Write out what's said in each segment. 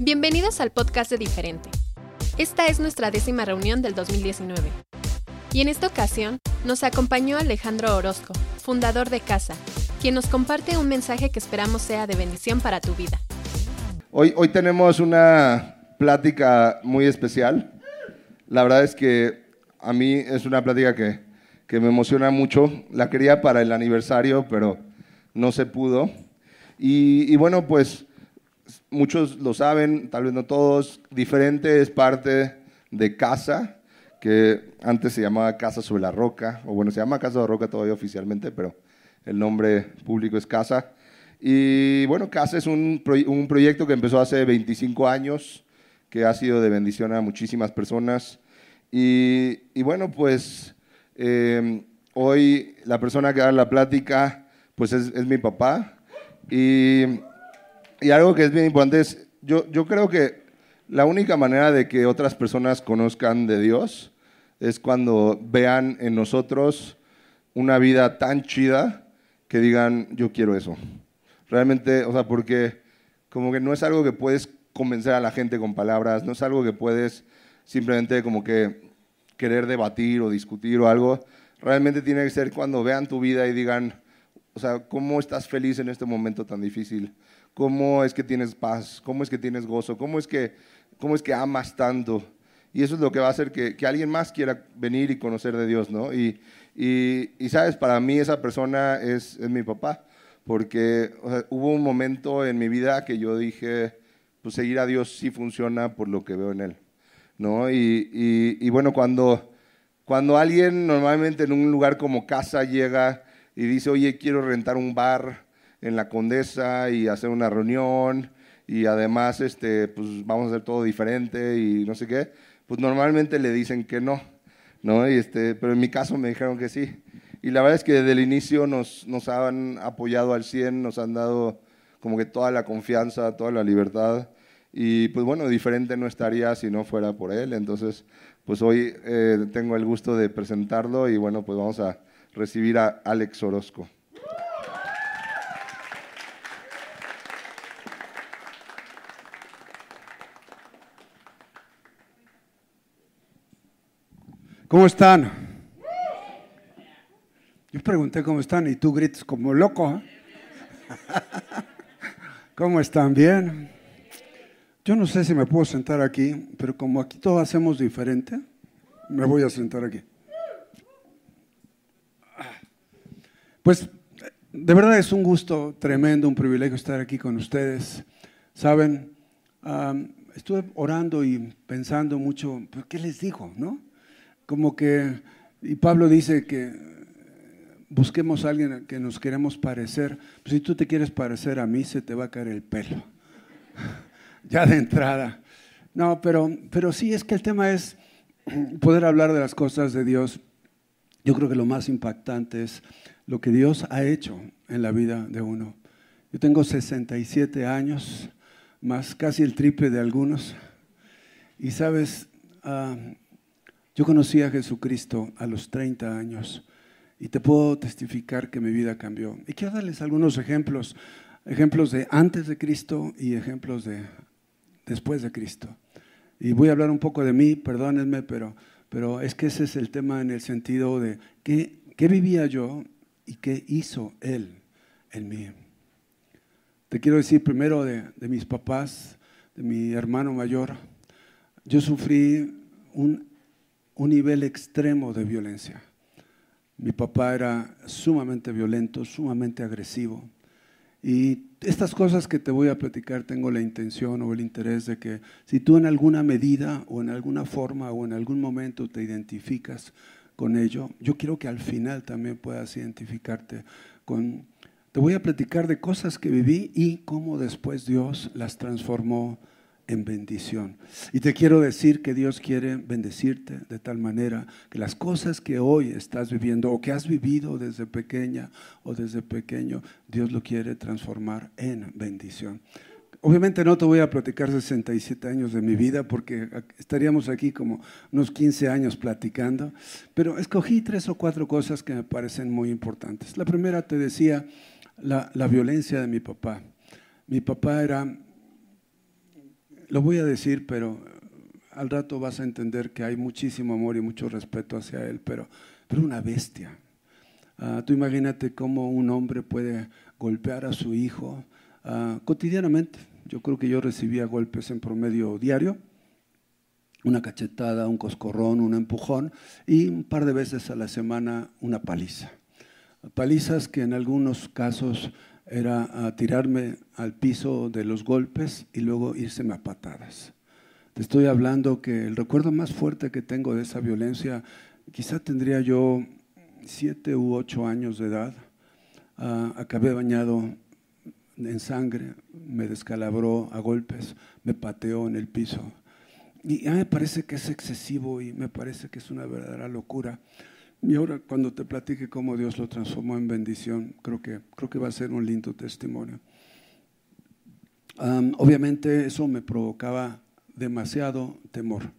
Bienvenidos al podcast de Diferente. Esta es nuestra décima reunión del 2019. Y en esta ocasión nos acompañó Alejandro Orozco, fundador de Casa, quien nos comparte un mensaje que esperamos sea de bendición para tu vida. Hoy, hoy tenemos una plática muy especial. La verdad es que a mí es una plática que, que me emociona mucho. La quería para el aniversario, pero no se pudo. Y, y, bueno, pues muchos lo saben, tal vez no todos. Diferente es parte de Casa, que antes se llamaba Casa sobre la Roca, o bueno, se llama Casa de Roca todavía oficialmente, pero el nombre público es Casa. Y bueno, Casa es un, un proyecto que empezó hace 25 años, que ha sido de bendición a muchísimas personas. Y, y bueno, pues eh, hoy la persona que da la plática, pues es, es mi papá. Y, y, algo que es bien importante es, yo, yo creo que la única manera de que otras personas conozcan de Dios es cuando vean en nosotros una vida tan chida que digan, yo quiero eso. Realmente, o sea, porque como que no es algo que puedes convencer a la gente con palabras, no es algo que puedes simplemente como que querer debatir o discutir o algo. Realmente tiene que ser cuando vean tu vida y digan, o sea, ¿cómo estás feliz en este momento tan difícil? ¿Cómo es que tienes paz? ¿Cómo es que tienes gozo? ¿Cómo es que, cómo es que amas tanto? Y eso es lo que va a hacer que, que alguien más quiera venir y conocer de Dios, ¿no? Y, y, y sabes, para mí esa persona es, es mi papá, porque o sea, hubo un momento en mi vida que yo dije, pues seguir a Dios sí funciona por lo que veo en Él, ¿no? Y, y, bueno, cuando, cuando alguien normalmente en un lugar como casa llega y dice, oye, quiero rentar un bar en la Condesa y hacer una reunión y además este, pues vamos a hacer todo diferente y no sé qué, pues normalmente le dicen que no, ¿no? Y este, pero en mi caso me dijeron que sí. Y la verdad es que desde el inicio nos, nos han apoyado al 100, nos han dado como que toda la confianza, toda la libertad. Y pues bueno, diferente no estaría si no fuera por él. Entonces, pues hoy eh, tengo el gusto de presentarlo y bueno, pues vamos a recibir a Alex Orozco. ¿Cómo están? Yo pregunté cómo están y tú gritas como loco. ¿eh? ¿Cómo están? ¿Bien? Yo no sé si me puedo sentar aquí, pero como aquí todos hacemos diferente, me voy a sentar aquí. Pues de verdad es un gusto tremendo, un privilegio estar aquí con ustedes. Saben, estuve orando y pensando mucho, ¿por qué les digo? ¿No? Como que, y Pablo dice que busquemos a alguien que nos queremos parecer. Pues si tú te quieres parecer a mí, se te va a caer el pelo. ya de entrada. No, pero, pero sí es que el tema es poder hablar de las cosas de Dios. Yo creo que lo más impactante es lo que Dios ha hecho en la vida de uno. Yo tengo 67 años, más casi el triple de algunos. Y sabes, uh, yo conocí a Jesucristo a los 30 años y te puedo testificar que mi vida cambió. Y quiero darles algunos ejemplos, ejemplos de antes de Cristo y ejemplos de después de Cristo. Y voy a hablar un poco de mí, perdónenme, pero, pero es que ese es el tema en el sentido de qué, qué vivía yo y qué hizo Él en mí. Te quiero decir primero de, de mis papás, de mi hermano mayor. Yo sufrí un un nivel extremo de violencia. Mi papá era sumamente violento, sumamente agresivo. Y estas cosas que te voy a platicar tengo la intención o el interés de que si tú en alguna medida o en alguna forma o en algún momento te identificas con ello, yo quiero que al final también puedas identificarte con... Te voy a platicar de cosas que viví y cómo después Dios las transformó en bendición. Y te quiero decir que Dios quiere bendecirte de tal manera que las cosas que hoy estás viviendo o que has vivido desde pequeña o desde pequeño, Dios lo quiere transformar en bendición. Obviamente no te voy a platicar 67 años de mi vida porque estaríamos aquí como unos 15 años platicando, pero escogí tres o cuatro cosas que me parecen muy importantes. La primera te decía, la, la violencia de mi papá. Mi papá era lo voy a decir, pero al rato vas a entender que hay muchísimo amor y mucho respeto hacia él, pero, pero una bestia. Ah, tú imagínate cómo un hombre puede golpear a su hijo ah, cotidianamente. Yo creo que yo recibía golpes en promedio diario, una cachetada, un coscorrón, un empujón y un par de veces a la semana una paliza. Palizas que en algunos casos era tirarme al piso de los golpes y luego irseme a patadas. Te estoy hablando que el recuerdo más fuerte que tengo de esa violencia, quizá tendría yo siete u ocho años de edad. Ah, acabé bañado en sangre, me descalabró a golpes, me pateó en el piso. Y a mí me parece que es excesivo y me parece que es una verdadera locura. Y ahora cuando te platique cómo Dios lo transformó en bendición, creo que, creo que va a ser un lindo testimonio. obviamente eso me provocaba demasiado temor,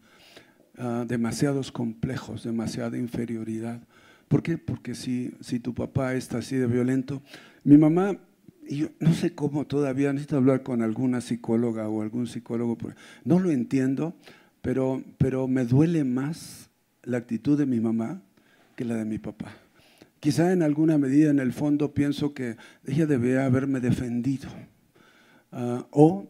ah, demasiados complejos, demasiada inferioridad. ¿Por qué? Porque si, si tu papá está así de violento, mi mamá, y yo no sé cómo todavía, necesito hablar con alguna psicóloga o algún psicólogo, no lo entiendo, pero, pero me duele más la actitud de mi mamá que la de mi papá. Quizá en alguna medida en el fondo pienso que ella debía haberme defendido. Ah, o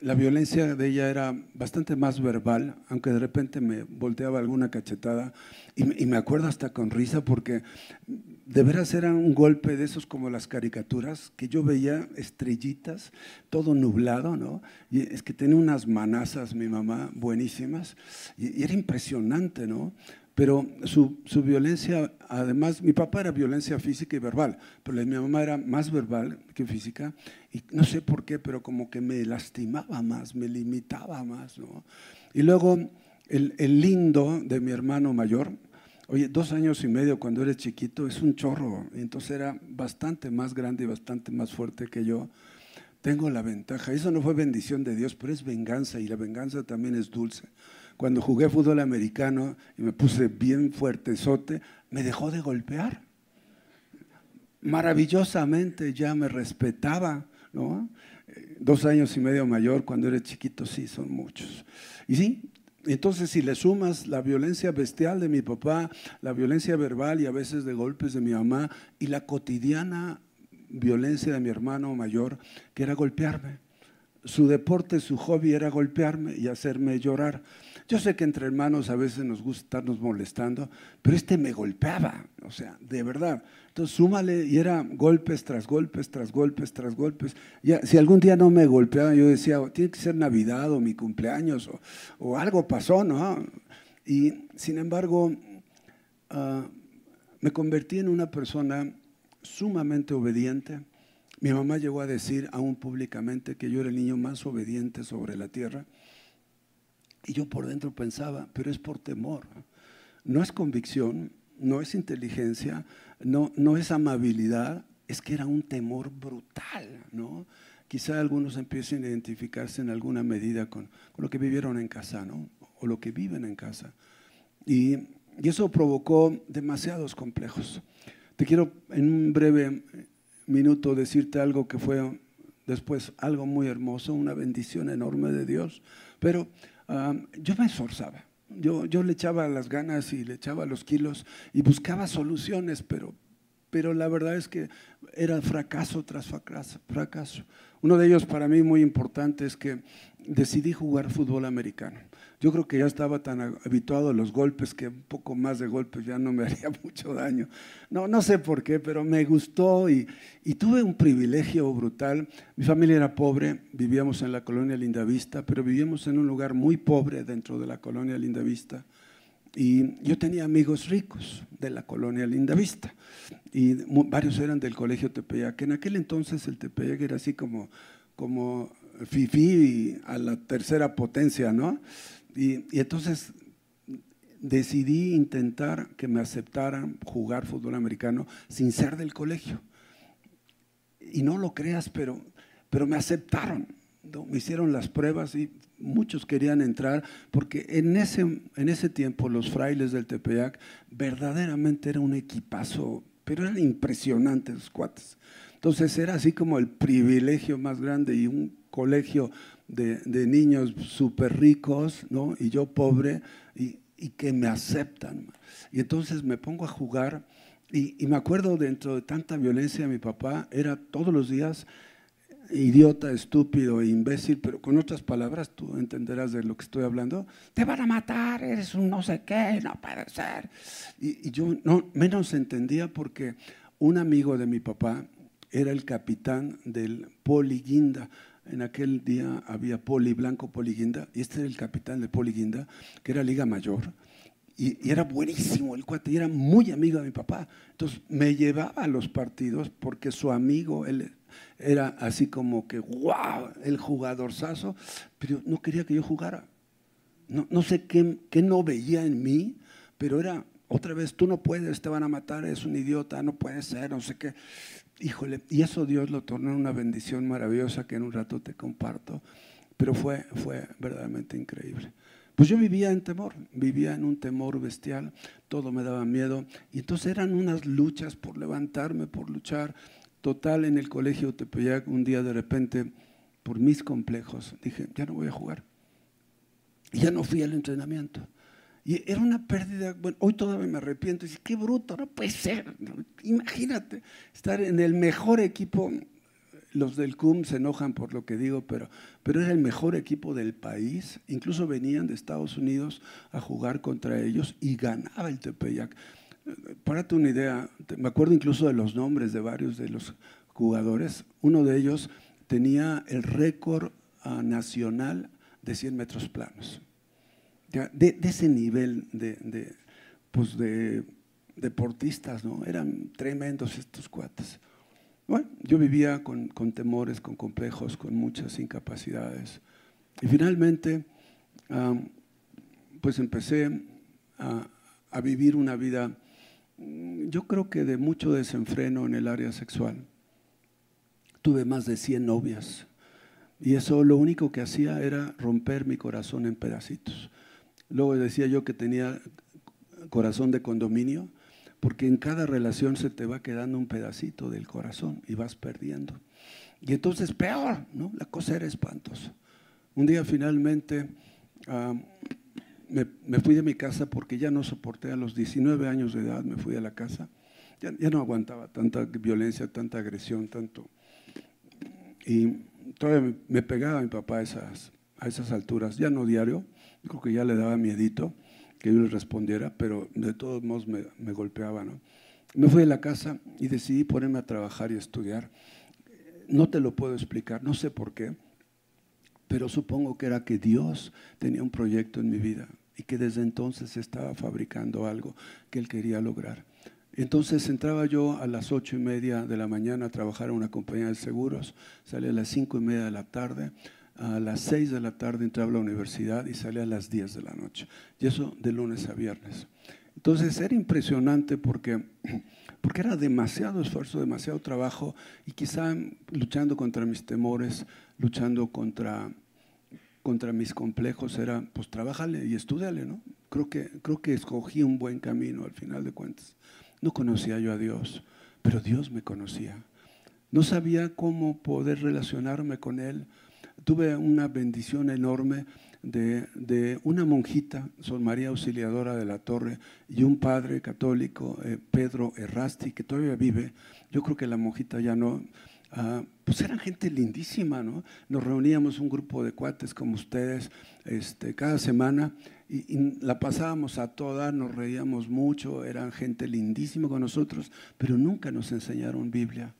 la violencia de ella era bastante más verbal, aunque de repente me volteaba alguna cachetada y, me acuerdo hasta con risa porque de veras era un golpe de esos como las caricaturas, que yo veía estrellitas, todo nublado, ¿no? Y es que tenía unas manazas mi mamá buenísimas y, y era impresionante, ¿no? Pero su, su, violencia, además, mi papá era violencia física y verbal, pero mi mamá era más verbal que física. Y no sé por qué, pero como que me lastimaba más, me limitaba más. ¿no? Y luego el, el, lindo de mi hermano mayor, oye, dos años y medio cuando eres chiquito es un chorro. Entonces era bastante más grande y bastante más fuerte que yo. Tengo la ventaja. Eso no fue bendición de Dios, pero es venganza y la venganza también es dulce cuando jugué fútbol americano y me puse bien fuertezote, me dejó de golpear. Maravillosamente ya me respetaba, ¿no? Dos años y medio mayor, cuando eres chiquito, sí, son muchos. Y sí, entonces si le sumas la violencia bestial de mi papá, la violencia verbal y a veces de golpes de mi mamá y la cotidiana violencia de mi hermano mayor, que era golpearme. Su deporte, su hobby era golpearme y hacerme llorar. Yo sé que entre hermanos a veces nos gusta estarnos molestando, pero este me golpeaba, o sea, de verdad. Entonces súmale y era golpes tras golpes, tras golpes, tras golpes. Ya, si algún día no me golpeaba, yo decía, oh, tiene que ser Navidad o mi cumpleaños o, algo pasó, ¿no? Y sin embargo, ah, me convertí en una persona sumamente obediente. Mi mamá llegó a decir aún públicamente que yo era el niño más obediente sobre la tierra. Y yo por dentro pensaba, pero es por temor. No es convicción, no es inteligencia, no, no es amabilidad, es que era un temor brutal, ¿no? Quizá algunos empiecen a identificarse en alguna medida con, lo que vivieron en casa, ¿no? O lo que viven en casa. Y, y eso provocó demasiados complejos. Te quiero en un breve minuto decirte algo que fue después algo muy hermoso, una bendición enorme de Dios, pero yo me esforzaba. Yo, yo le echaba las ganas y le echaba los kilos y buscaba soluciones, pero, pero la verdad es que era fracaso tras fracaso, fracaso. Uno de ellos para mí muy importante es que decidí jugar fútbol americano. Yo creo que ya estaba tan habituado a los golpes que un poco más de golpes ya no me haría mucho daño. No, no sé por qué, pero me gustó y, tuve un privilegio brutal. Mi familia era pobre, vivíamos en la colonia Lindavista, pero vivíamos en un lugar muy pobre dentro de la colonia Lindavista. Y yo tenía amigos ricos de la colonia Lindavista y varios eran del colegio Tepeyac. En aquel entonces el Tepeyac era así como, como FIFI a la tercera potencia, ¿no? Y, entonces decidí intentar que me aceptaran jugar fútbol americano sin ser del colegio. Y no lo creas, pero, pero me aceptaron. Me hicieron las pruebas y muchos querían entrar porque en ese, en ese tiempo los frailes del Tepeyac verdaderamente era un equipazo, pero eran impresionantes los cuates. Entonces era así como el privilegio más grande y un colegio de, de niños súper ricos, ¿no? Y yo pobre, y, y, que me aceptan. Y entonces me pongo a jugar, y, y me acuerdo dentro de tanta violencia mi papá, era todos los días idiota, estúpido, imbécil, pero con otras palabras tú entenderás de lo que estoy hablando. Te van a matar, eres un no sé qué, no puede ser. Y, y yo no, menos entendía porque un amigo de mi papá era el capitán del Poli Guinda. En aquel día había Poli Blanco, Poli Guinda, y este era el capitán de Poli Guinda, que era Liga Mayor. Y, era buenísimo el cuate, y era muy amigo de mi papá. Entonces me llevaba a los partidos porque su amigo, él era así como que, wow, el jugadorzazo, pero no quería que yo jugara. No, no sé qué, qué no veía en mí, pero era, otra vez, tú no puedes, te van a matar, es un idiota, no puede ser, no sé qué. Híjole, y eso Dios lo tornó en una bendición maravillosa que en un rato te comparto, pero fue, fue verdaderamente increíble. Pues yo vivía en temor, vivía en un temor bestial, todo me daba miedo, y entonces eran unas luchas por levantarme, por luchar. Total, en el colegio Tepeyac, un día de repente, por mis complejos, dije, ya no voy a jugar. Y ya no fui al entrenamiento. Y era una pérdida, bueno, hoy todavía me arrepiento, y dice, qué bruto, no puede ser. Imagínate estar en el mejor equipo, los del CUM se enojan por lo que digo, pero, pero era el mejor equipo del país, incluso venían de Estados Unidos a jugar contra ellos y ganaba el Tepeyac. Para tu una idea, me acuerdo incluso de los nombres de varios de los jugadores, uno de ellos tenía el récord uh, nacional de 100 metros planos de, de ese nivel de, de, pues de deportistas, ¿no? Eran tremendos estos cuates. Bueno, yo vivía con, con, temores, con complejos, con muchas incapacidades. Y finalmente, pues empecé a, a, vivir una vida, mm, yo creo que de mucho desenfreno en el área sexual. Tuve más de 100 novias. Y eso lo único que hacía era romper mi corazón en pedacitos. Luego decía yo que tenía corazón de condominio, porque en cada relación se te va quedando un pedacito del corazón y vas perdiendo. Y entonces peor, ¿no? La cosa era espantosa. Un día finalmente uh, me, fui de mi casa porque ya no soporté a los 19 años de edad, me fui a la casa. Ya, no aguantaba tanta violencia, tanta agresión, tanto. Y todavía me, pegaba mi papá a esas alturas, ya no diario, creo que ya le daba miedito que yo le respondiera, pero de todos modos me, me golpeaba. ¿no? Me fui de la casa y decidí ponerme a trabajar y estudiar. No te lo puedo explicar, no sé por qué, pero supongo que era que Dios tenía un proyecto en mi vida y que desde entonces estaba fabricando algo que Él quería lograr. Entonces entraba yo a las ocho y media de la mañana a trabajar en una compañía de seguros, salía a las cinco y media de la tarde, a las 6 de la tarde entraba a la universidad y salía a las 10 de la noche. Y eso de lunes a viernes. Entonces era impresionante porque, porque era demasiado esfuerzo, demasiado trabajo y quizá luchando contra mis temores, luchando contra, contra mis complejos, era pues trabájale y estudiale, ¿no? Creo que, creo que escogí un buen camino al final de cuentas. No conocía yo a Dios, pero Dios me conocía. No sabía cómo poder relacionarme con Él tuve una bendición enorme de, de, una monjita, Sol María Auxiliadora de la Torre, y un padre católico, eh, Pedro Errasti, que todavía vive. Yo creo que la monjita ya no. Uh, pues eran gente lindísima, ¿no? Nos reuníamos un grupo de cuates como ustedes este, cada semana y, y, la pasábamos a toda, nos reíamos mucho, eran gente lindísima con nosotros, pero nunca nos enseñaron Biblia.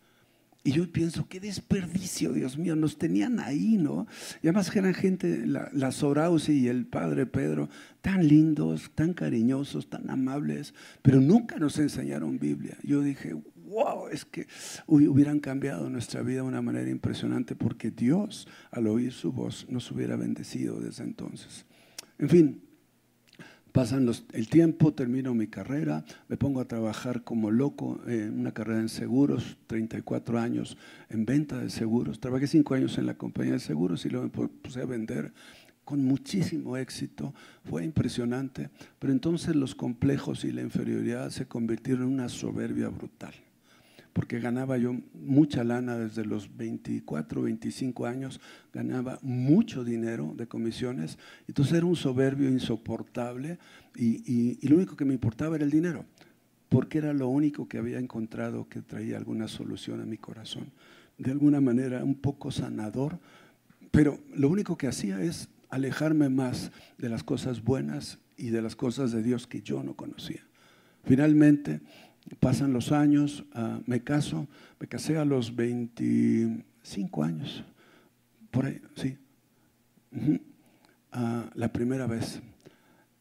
Y yo pienso, qué desperdicio, Dios mío, nos tenían ahí, ¿no? Y además eran gente, la, la Sorausi y el padre Pedro, tan lindos, tan cariñosos, tan amables, pero nunca nos enseñaron Biblia. Yo dije, wow, es que hubieran cambiado nuestra vida de una manera impresionante porque Dios, al oír su voz, nos hubiera bendecido desde entonces. En fin, Pasan los, el tiempo, termino mi carrera, me pongo a trabajar como loco en una carrera en seguros, 34 años en venta de seguros. Trabajé cinco años en la compañía de seguros y luego me puse a vender con muchísimo éxito. Fue impresionante, pero entonces los complejos y la inferioridad se convirtieron en una soberbia brutal. Porque ganaba yo mucha lana desde los 24, 25 años, ganaba mucho dinero de comisiones, entonces era un soberbio insoportable y, y lo único que me importaba era el dinero, porque era lo único que había encontrado que traía alguna solución a mi corazón, de alguna manera un poco sanador, pero lo único que hacía es alejarme más de las cosas buenas y de las cosas de Dios que yo no conocía. Finalmente, pasan los años, ah, me caso, me casé a los 25 años, por ahí, sí, ah, la primera vez.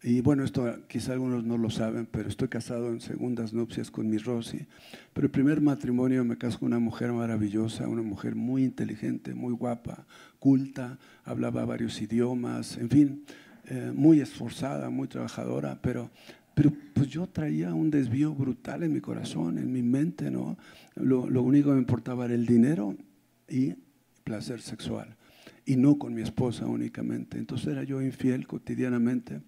Y bueno, esto quizá algunos no lo saben, pero estoy casado en segundas nupcias con mi Rosy. Pero el primer matrimonio me casó con una mujer maravillosa, una mujer muy inteligente, muy guapa, culta, hablaba varios idiomas, en fin, eh, muy esforzada, muy trabajadora, pero, pero pues yo traía un desvío brutal en mi corazón, en mi mente, ¿no? Lo, lo único que me importaba era el dinero y placer sexual, y no con mi esposa únicamente. Entonces era yo infiel cotidianamente.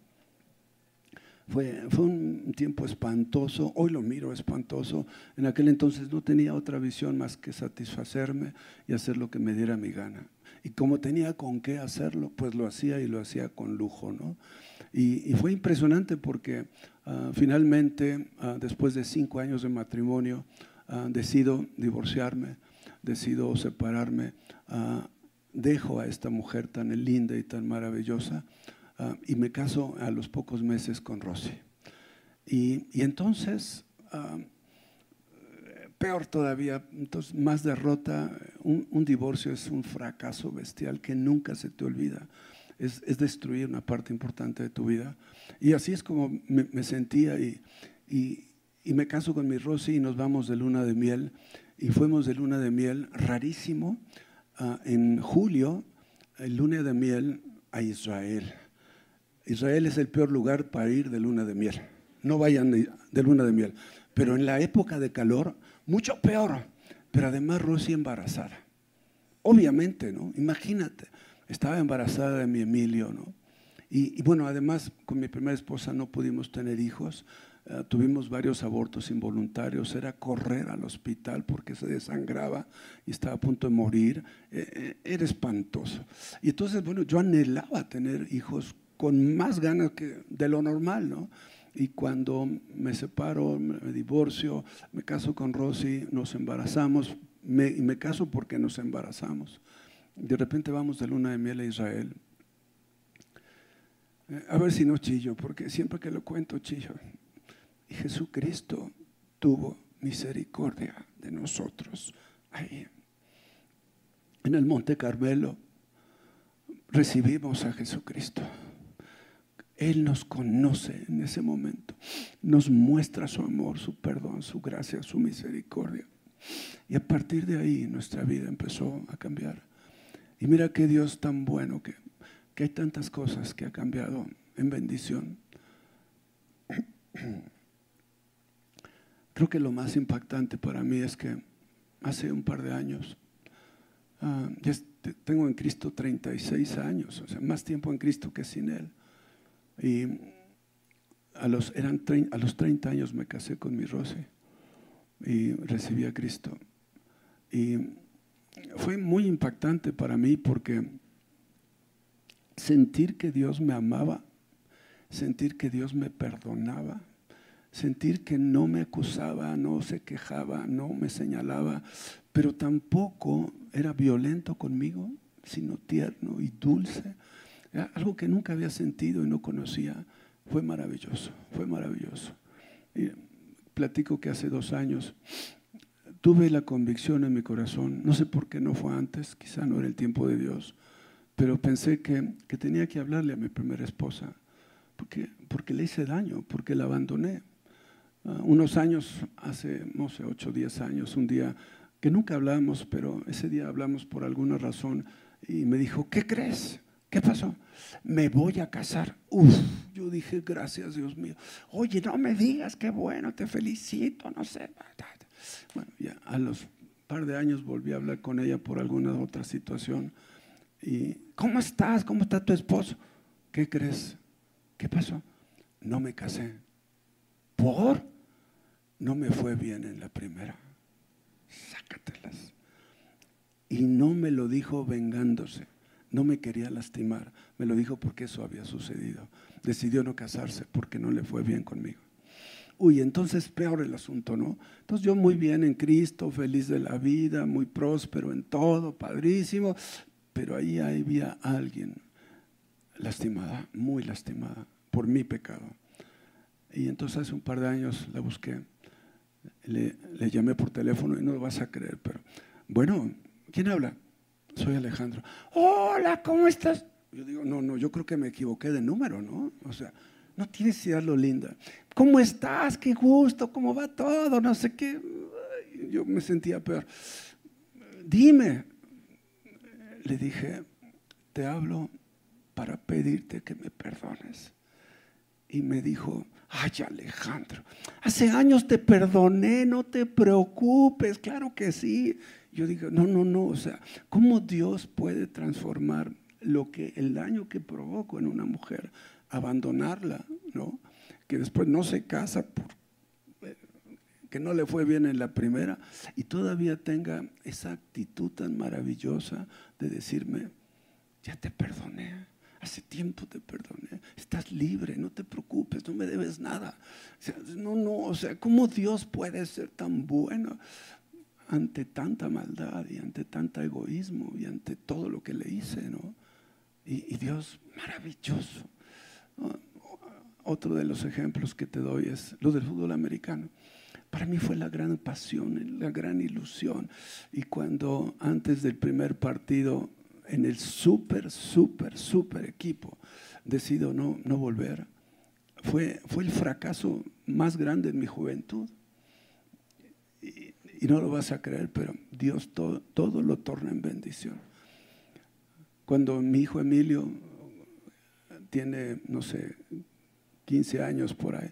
Fue, fue, un tiempo espantoso, hoy lo miro espantoso, en aquel entonces no tenía otra visión más que satisfacerme y hacer lo que me diera mi gana. Y como tenía con qué hacerlo, pues lo hacía y lo hacía con lujo. ¿no? Y, fue impresionante porque ah, finalmente, ah, después de cinco años de matrimonio, uh, decido divorciarme, decido separarme, dejo a esta mujer tan linda y tan maravillosa y me caso a los pocos meses con Rosy. Y, y entonces peor todavía, entonces más derrota, un, divorcio es un fracaso bestial que nunca se te olvida, es, destruir una parte importante de tu vida. Y así es como me, sentía y, y, me caso con mi Rosy y nos vamos de luna de miel y fuimos de luna de miel rarísimo ah, en julio, el luna de miel a Israel. Israel es el peor lugar para ir de luna de miel. No vayan de luna de miel. Pero en la época de calor, mucho peor. Pero además Rosy embarazada. Obviamente, ¿no? Imagínate, estaba embarazada de mi Emilio, ¿no? Y, bueno, además con mi primera esposa no pudimos tener hijos. Eh, tuvimos varios abortos involuntarios, era correr al hospital porque se desangraba y estaba a punto de morir, eh, eh, era espantoso. Y entonces, bueno, yo anhelaba tener hijos con más ganas que de lo normal, ¿no? Y cuando me separo, me divorcio, me caso con Rosy, nos embarazamos, me, y me caso porque nos embarazamos. De repente vamos de luna de miel a Israel. Eh, a ver si no chillo, porque siempre que lo cuento chillo. Y Jesucristo tuvo misericordia de nosotros ahí. En el Monte Carmelo recibimos a Jesucristo. Él nos conoce en ese momento, nos muestra su amor, su perdón, su gracia, su misericordia. Y a partir de ahí nuestra vida empezó a cambiar. Y mira qué Dios tan bueno, que, que hay tantas cosas que ha cambiado en bendición. Creo que lo más impactante para mí es que hace un par de años, ah, tengo en Cristo 36 años, o sea, más tiempo en Cristo que sin Él. Y a los, eran a los 30 años me casé con mi Rosy y recibí a Cristo. Y fue muy impactante para mí porque sentir que Dios me amaba, sentir que Dios me perdonaba, sentir que no me acusaba, no se quejaba, no me señalaba, pero tampoco era violento conmigo, sino tierno y dulce algo que nunca había sentido y no conocía. Fue maravilloso, fue maravilloso. Y platico que hace dos años tuve la convicción en mi corazón, no sé por qué no fue antes, quizá no era el tiempo de Dios, pero pensé que, que tenía que hablarle a mi primera esposa, porque, porque le hice daño, porque la abandoné. Uh, unos años, hace, no sé, ocho o diez años, un día que nunca hablamos, pero ese día hablamos por alguna razón y me dijo, ¿qué crees? ¿Qué pasó? Me voy a casar. Uf, yo dije, gracias Dios mío. Oye, no me digas, qué bueno, te felicito, no sé. Bueno, ya a los par de años volví a hablar con ella por alguna otra situación. Y, ¿cómo estás? ¿Cómo está tu esposo? ¿Qué crees? ¿Qué pasó? No me casé. ¿Por? No me fue bien en la primera. sácatelas. Y no me lo dijo vengándose, no me quería lastimar, me lo dijo porque eso había sucedido. Decidió no casarse porque no le fue bien conmigo. Uy, entonces peor el asunto, ¿no? Entonces yo muy bien en Cristo, feliz de la vida, muy próspero en todo, padrísimo, pero ahí había alguien lastimada, muy lastimada por mi pecado. Y entonces hace un par de años la busqué, le, llamé por teléfono y no lo vas a creer, pero bueno, ¿quién habla? Soy Alejandro. Hola, ¿cómo estás? Yo digo, no, no, yo creo que me equivoqué de número, ¿no? O sea, no tienes idea lo linda. ¿Cómo estás? Qué gusto, ¿cómo va todo? No sé qué. Yo me sentía peor. Dime, le dije, te hablo para pedirte que me perdones. Y me dijo, ay Alejandro, hace años te perdoné, no te preocupes, claro que sí. Yo digo, no, no, no, o sea, ¿cómo Dios puede transformar lo que el daño que provoco en una mujer, abandonarla, ¿no? Que después no se casa por que no le fue bien en la primera y todavía tenga esa actitud tan maravillosa de decirme, ya te perdoné, hace tiempo te perdoné, estás libre, no te preocupes, no me debes nada. no, no, o sea, ¿cómo Dios puede ser tan bueno ante tanta maldad y ante tanto egoísmo y ante todo lo que le hice, ¿no? Y, Dios, maravilloso. Otro de los ejemplos que te doy es lo del fútbol americano. Para mí fue la gran pasión, la gran ilusión. Y cuando antes del primer partido, en el súper, súper, súper equipo, decido no, no volver, fue, fue el fracaso más grande en mi juventud. Y, no lo vas a creer, pero Dios todo, todo lo torna en bendición. Cuando mi hijo Emilio tiene, no sé, 15 años por ahí,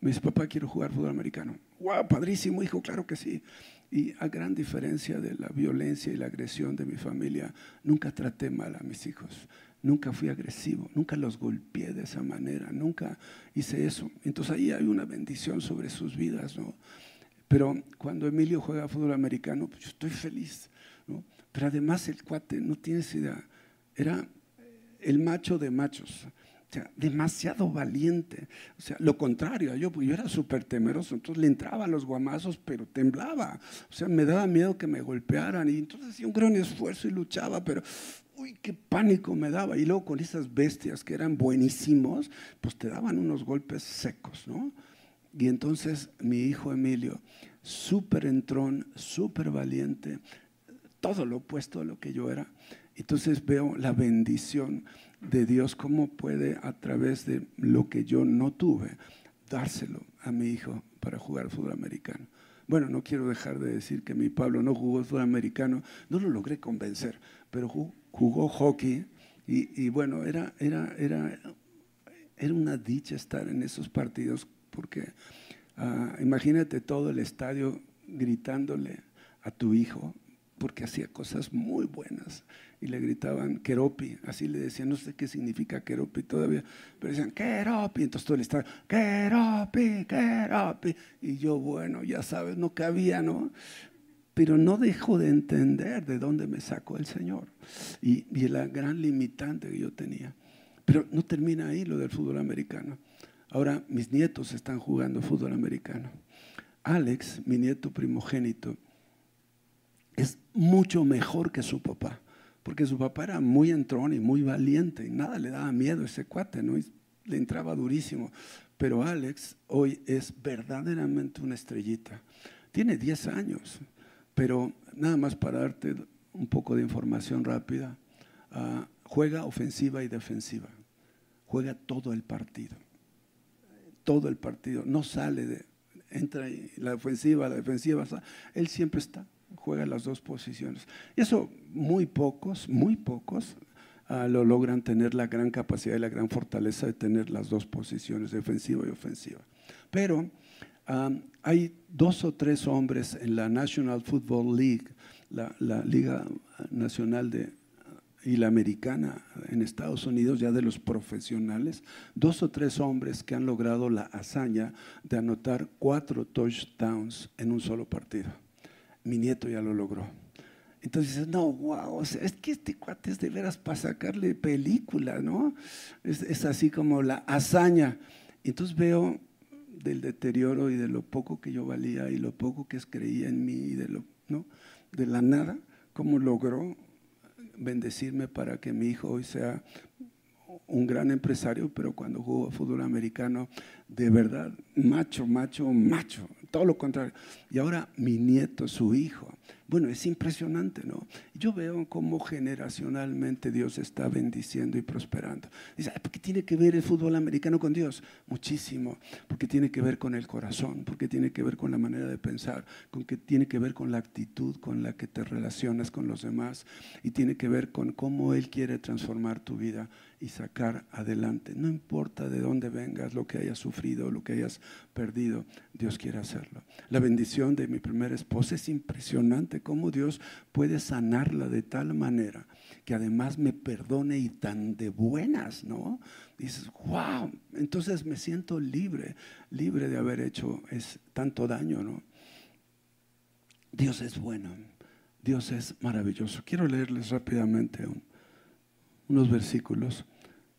me dice, papá, quiero jugar fútbol americano wow, padrísimo, hijo, claro que sí. Y a gran diferencia de la violencia y la agresión de mi familia, nunca traté mal a mis hijos, nunca fui agresivo, nunca los golpeé de esa manera, nunca hice eso. Entonces ahí hay una bendición sobre sus vidas, ¿no? Pero cuando Emilio juega fútbol americano, pues yo estoy feliz, ¿no? Pero además el cuate, no tienes idea, era el macho de machos sea, demasiado valiente. O sea, lo contrario, yo, yo era súper temeroso, entonces le entraba a los guamazos, pero temblaba. O sea, me daba miedo que me golpearan y entonces hacía un gran esfuerzo y luchaba, pero uy, qué pánico me daba. Y luego con esas bestias que eran buenísimos, pues te daban unos golpes secos, ¿no? Y entonces mi hijo Emilio, súper entrón, súper valiente, todo lo opuesto a lo que yo era. Entonces veo la bendición de Dios, cómo puede a través de lo que yo no tuve, dárselo a mi hijo para jugar fútbol americano. Bueno, no quiero dejar de decir que mi Pablo no jugó fútbol americano, no lo logré convencer, pero jugó, hockey y, bueno, era, era, era, era una dicha estar en esos partidos porque ah, imagínate todo el estadio gritándole a tu hijo porque hacía cosas muy buenas y le gritaban Keropi, así le decían, no sé qué significa Keropi todavía, pero decían Keropi, entonces todo el estadio, Keropi, Keropi, y yo, bueno, ya sabes, no cabía, ¿no? Pero no dejo de entender de dónde me sacó el Señor y, y la gran limitante que yo tenía. Pero no termina ahí lo del fútbol americano. Ahora mis nietos están jugando fútbol americano. Alex, mi nieto primogénito, es mucho mejor que su papá porque su papá era muy entrón y muy valiente y nada le daba miedo ese cuate, ¿no? le entraba durísimo. Pero Alex hoy es verdaderamente una estrellita. Tiene 10 años, pero nada más para darte un poco de información rápida, ah, juega ofensiva y defensiva, juega todo el partido, todo el partido, no sale de, entra la ofensiva, la defensiva, él siempre está juega las dos posiciones. Eso muy pocos, muy pocos ah, lo logran tener la gran capacidad y la gran fortaleza de tener las dos posiciones, defensiva y ofensiva. Pero hay dos o tres hombres en la National Football League, la, Liga Nacional de, y la americana en Estados Unidos, ya de los profesionales, dos o tres hombres que han logrado la hazaña de anotar cuatro touchdowns en un solo partido mi nieto ya lo logró. Entonces no, wow, es que este cuate es de veras para sacarle película, ¿no? Es, es así como la hazaña. Entonces veo del deterioro y de lo poco que yo valía y lo poco que creía en mí y de, lo, ¿no? de la nada, cómo logró bendecirme para que mi hijo hoy sea un gran empresario, pero cuando jugó fútbol americano, de verdad, macho, macho, macho, todo lo contrario. Y ahora mi nieto, su hijo, bueno, es impresionante, ¿no? Yo veo cómo generacionalmente Dios está bendiciendo y prosperando. Dice, ¿por qué tiene que ver el fútbol americano con Dios? Muchísimo, porque tiene que ver con el corazón, porque tiene que ver con la manera de pensar, con que tiene que ver con la actitud con la que te relacionas con los demás y tiene que ver con cómo Él quiere transformar tu vida y sacar adelante. No importa de dónde vengas, lo que hayas sufrido, lo que hayas perdido, Dios quiere hacerlo. La bendición de mi primera esposa es impresionante, cómo Dios puede sanarla de tal manera que además me perdone y tan de buenas, ¿no? Dices, wow, entonces me siento libre, libre de haber hecho es, tanto daño, ¿no? Dios es bueno, Dios es maravilloso. Quiero leerles rápidamente unos versículos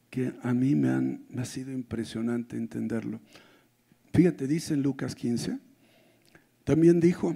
que a mí me, han, ha sido impresionante entenderlo. Fíjate, dice en Lucas 15, también dijo,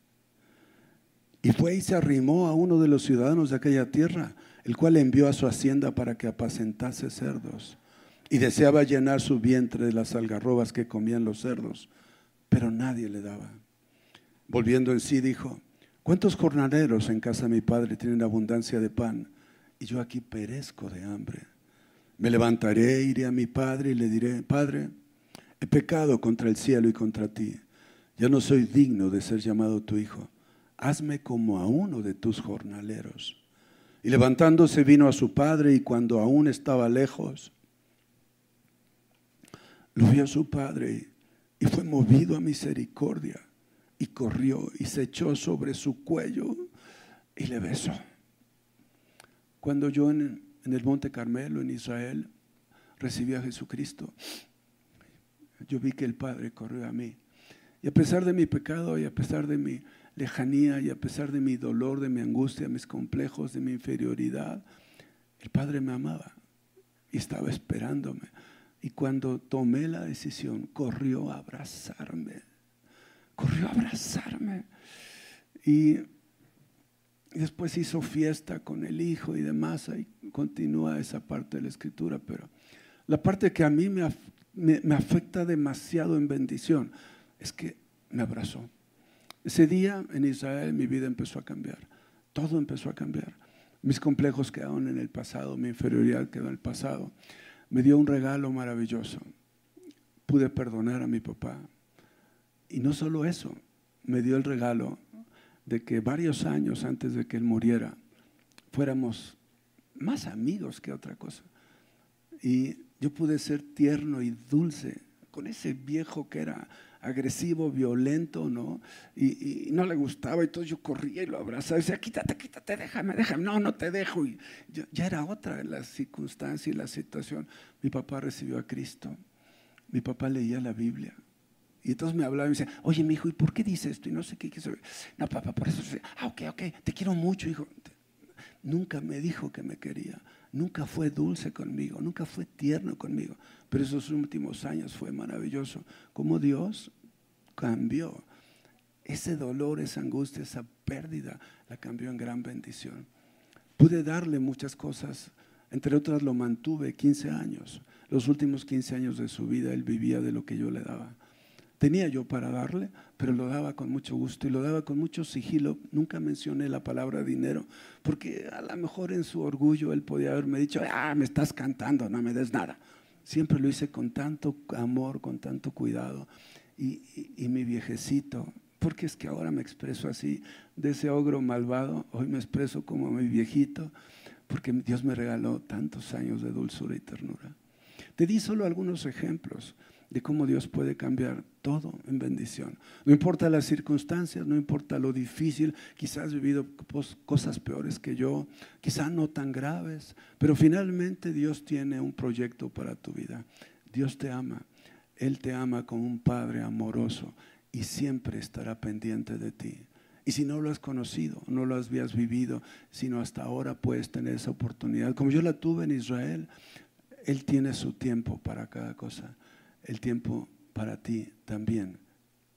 Y fue y se arrimó a uno de los ciudadanos de aquella tierra, el cual envió a su hacienda para que apacentase cerdos. Y deseaba llenar su vientre de las algarrobas que comían los cerdos, pero nadie le daba. Volviendo en sí, dijo, ¿cuántos jornaleros en casa de mi padre tienen abundancia de pan? Y yo aquí perezco de hambre. Me levantaré, iré a mi padre y le diré, Padre, he pecado contra el cielo y contra ti. Ya no soy digno de ser llamado tu hijo. Hazme como a uno de tus jornaleros. Y levantándose vino a su padre y cuando aún estaba lejos, lo vio su padre y fue movido a misericordia y corrió y se echó sobre su cuello y le besó. Cuando yo en, en el Monte Carmelo, en Israel, recibí a Jesucristo. Yo vi que el Padre corrió a mí. Y a pesar de mi pecado y a pesar de mi lejanía y a pesar de mi dolor, de mi angustia, mis complejos, de mi inferioridad, el Padre me amaba y estaba esperándome. Y cuando tomé la decisión, corrió a abrazarme. Corrió a abrazarme. Y después hizo fiesta con el hijo y demás, y continúa esa parte de la escritura, pero la parte que a mí me, me, afecta demasiado en bendición es que me abrazó. Ese día en Israel mi vida empezó a cambiar, todo empezó a cambiar. Mis complejos quedaron en el pasado, mi inferioridad quedó en el pasado. Me dio un regalo maravilloso. Pude perdonar a mi papá. Y no solo eso, me dio el regalo de que varios años antes de que él muriera fuéramos más amigos que otra cosa. Y yo pude ser tierno y dulce con ese viejo que era agresivo, violento, ¿no? Y, no le gustaba, entonces yo corría y lo abrazaba y decía, quítate, quítate, déjame, déjame, no, no te dejo. Y ya era otra la circunstancia y la situación. Mi papá recibió a Cristo, mi papá leía la Biblia, y entonces me hablaba y me decía, oye, mi hijo, ¿y por qué dice esto? Y no sé qué. qué no, papá, por eso. Ah, ok, ok, te quiero mucho, hijo. Nunca me dijo que me quería. Nunca fue dulce conmigo. Nunca fue tierno conmigo. Pero esos últimos años fue maravilloso. Como Dios cambió. Ese dolor, esa angustia, esa pérdida, la cambió en gran bendición. Pude darle muchas cosas. Entre otras, lo mantuve 15 años. Los últimos 15 años de su vida, él vivía de lo que yo le daba tenía yo para darle, pero lo daba con mucho gusto y lo daba con mucho sigilo. Nunca mencioné la palabra dinero, porque a lo mejor en su orgullo él podía haberme dicho, ah, me estás cantando, no me des nada. Siempre lo hice con tanto amor, con tanto cuidado. Y, mi viejecito, porque es que ahora me expreso así, de ese ogro malvado, hoy me expreso como mi viejito, porque Dios me regaló tantos años de dulzura y ternura. Te di solo algunos ejemplos de cómo Dios puede cambiar todo en bendición. No importa las circunstancias, no importa lo difícil, quizás has vivido cosas peores que yo, quizás no tan graves, pero finalmente Dios tiene un proyecto para tu vida. Dios te ama, Él te ama como un Padre amoroso y siempre estará pendiente de ti. Y si no lo has conocido, no lo habías vivido, sino hasta ahora puedes tener esa oportunidad. Como yo la tuve en Israel, Él tiene su tiempo para cada cosa el tiempo para ti también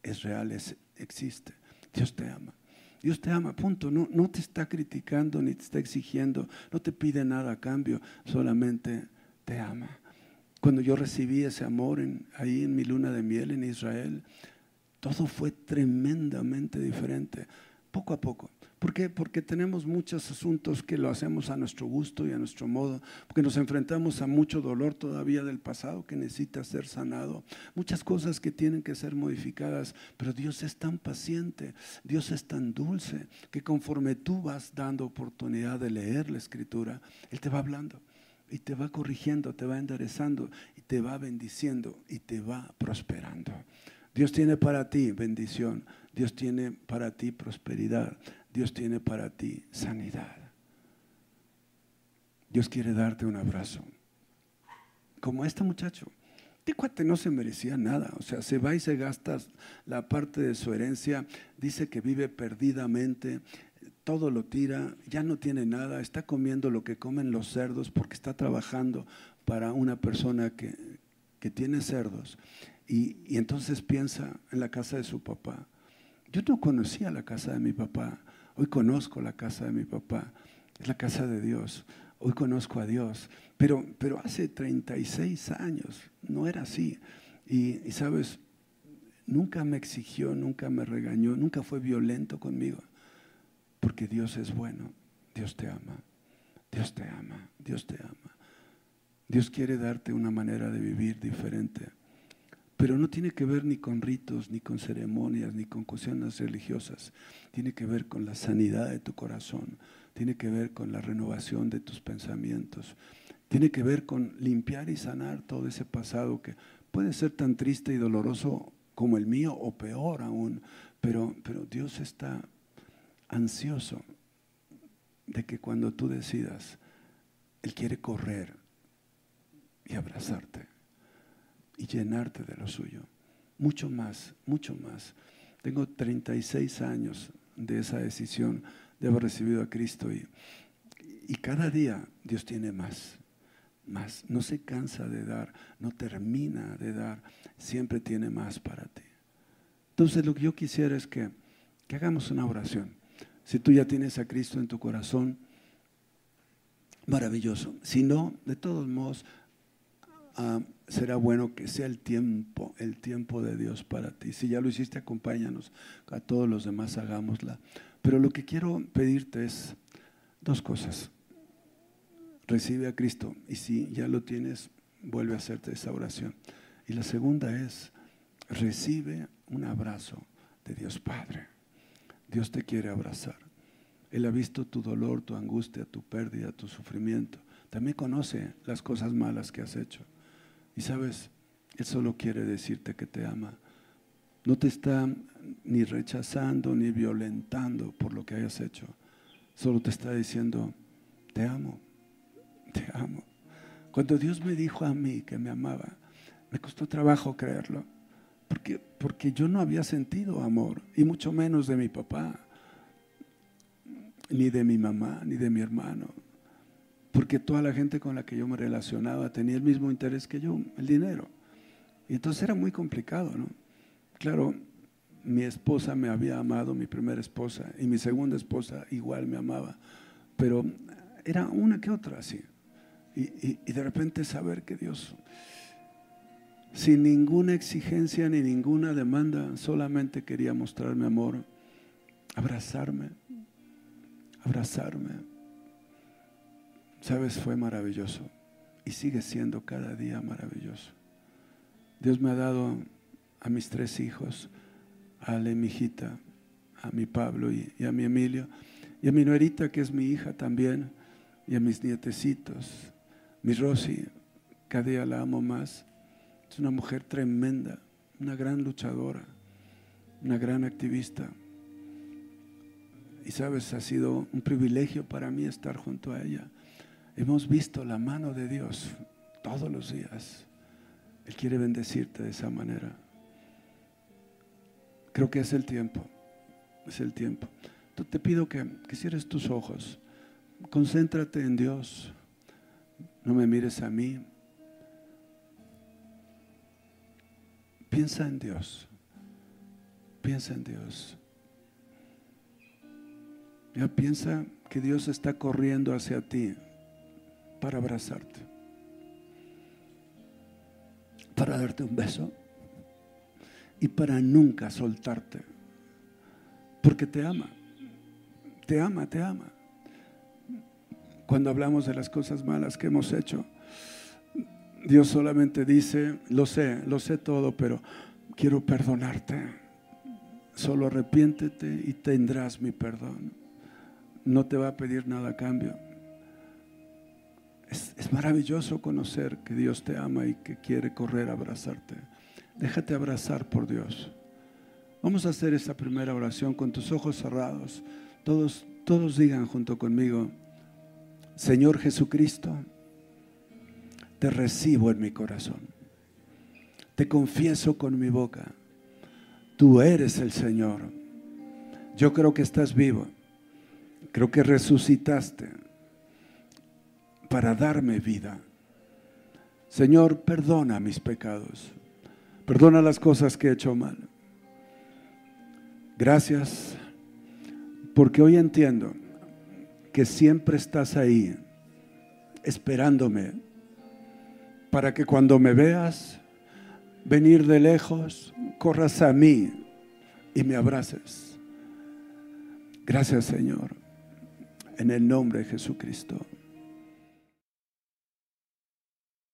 es real, existe. Dios te ama. Dios te ama, punto. No, no te está criticando ni te está exigiendo, no te pide nada a cambio, solamente te ama. Cuando yo recibí ese amor ahí en mi luna de miel en Israel, todo fue tremendamente diferente, poco a poco. ¿Por qué? Porque tenemos muchos asuntos que lo hacemos a nuestro gusto y a nuestro modo, porque nos enfrentamos a mucho dolor todavía del pasado que necesita ser sanado, muchas cosas que tienen que ser modificadas, pero Dios es tan paciente, Dios es tan dulce, que conforme tú vas dando oportunidad de leer la escritura, Él te va hablando y te va corrigiendo, te va enderezando y te va bendiciendo y te va prosperando. Dios tiene para ti bendición, Dios tiene para ti prosperidad, Dios tiene para ti sanidad. Dios quiere darte un abrazo. Como este muchacho. Este cuate no se merecía nada. O sea, se va y se gasta la parte de su herencia. Dice que vive perdidamente. Todo lo tira. Ya no tiene nada. Está comiendo lo que comen los cerdos porque está trabajando para una persona que, tiene cerdos. Y, y entonces piensa en la casa de su papá. Yo no conocía la casa de mi papá. Hoy conozco la casa de mi papá, es la casa de Dios. Hoy conozco a Dios. Pero, pero hace 36 años no era así. Y, y sabes, nunca me exigió, nunca me regañó, nunca fue violento conmigo. Porque Dios es bueno, Dios te ama, Dios te ama, Dios te ama. Dios quiere darte una manera de vivir diferente. Pero no tiene que ver ni con ritos, ni con ceremonias, ni con cuestiones religiosas. Tiene que ver con la sanidad de tu corazón. Tiene que ver con la renovación de tus pensamientos. Tiene que ver con limpiar y sanar todo ese pasado que puede ser tan triste y doloroso como el mío o peor aún. Pero, pero Dios está ansioso de que cuando tú decidas, Él quiere correr y abrazarte y llenarte de lo suyo. Mucho más, mucho más. Tengo 36 años de esa decisión de haber recibido a Cristo y, y cada día Dios tiene más, más. No se cansa de dar, no termina de dar, siempre tiene más para ti. Entonces lo que yo quisiera es que, que hagamos una oración. Si tú ya tienes a Cristo en tu corazón, maravilloso. Si no, de todos modos, Ah, será bueno que sea el tiempo, el tiempo de Dios para ti. Si ya lo hiciste, acompáñanos. A todos los demás hagámosla. Pero lo que quiero pedirte es dos cosas. Recibe a Cristo y si ya lo tienes, vuelve a hacerte esa oración. Y la segunda es, recibe un abrazo de Dios Padre. Dios te quiere abrazar. Él ha visto tu dolor, tu angustia, tu pérdida, tu sufrimiento. También conoce las cosas malas que has hecho. Y sabes, Él solo quiere decirte que te ama. No te está ni rechazando ni violentando por lo que hayas hecho. Solo te está diciendo, te amo, te amo. Cuando Dios me dijo a mí que me amaba, me costó trabajo creerlo. Porque, porque yo no había sentido amor, y mucho menos de mi papá, ni de mi mamá, ni de mi hermano porque toda la gente con la que yo me relacionaba tenía el mismo interés que yo, el dinero. Y entonces era muy complicado, ¿no? Claro, mi esposa me había amado, mi primera esposa, y mi segunda esposa igual me amaba, pero era una que otra así. Y, y de repente saber que Dios, sin ninguna exigencia ni ninguna demanda, solamente quería mostrarme amor, abrazarme, abrazarme Sabes, fue maravilloso y sigue siendo cada día maravilloso. Dios me ha dado a mis tres hijos a Ale, mi a mi Pablo y, y a mi Emilio, y a mi nuerita, que es mi hija también, y a mis nietecitos. Mi Rosy, cada día la amo más. Es una mujer tremenda, una gran luchadora, una gran activista. Y sabes, ha sido un privilegio para mí estar junto a ella. Hemos visto la mano de Dios todos los días. Él quiere bendecirte de esa manera. Creo que es el tiempo, es el tiempo. Entonces te pido que, que cierres tus ojos, concéntrate en Dios, no me mires a mí. Piensa en Dios, piensa en Dios. Ya piensa que Dios está corriendo hacia ti para abrazarte, para darte un beso y para nunca soltarte, porque te ama, te ama, te ama. Cuando hablamos de las cosas malas que hemos hecho, Dios solamente dice, lo sé, lo sé todo, pero quiero perdonarte. Solo arrepiéntete y tendrás mi perdón. No te va a pedir nada a cambio. Es, maravilloso conocer que Dios te ama y que quiere correr a abrazarte. Déjate abrazar por Dios. Vamos a hacer esta primera oración con tus ojos cerrados. Todos, todos digan junto conmigo, Señor Jesucristo, te recibo en mi corazón. Te confieso con mi boca. Tú eres el Señor. Yo creo que estás vivo. Creo que resucitaste para darme vida. Señor, perdona mis pecados. Perdona las cosas que he hecho mal. Gracias porque hoy entiendo que siempre estás ahí esperándome para que cuando me veas venir de lejos, corras a mí y me abraces. Gracias Señor, en el nombre de Jesucristo.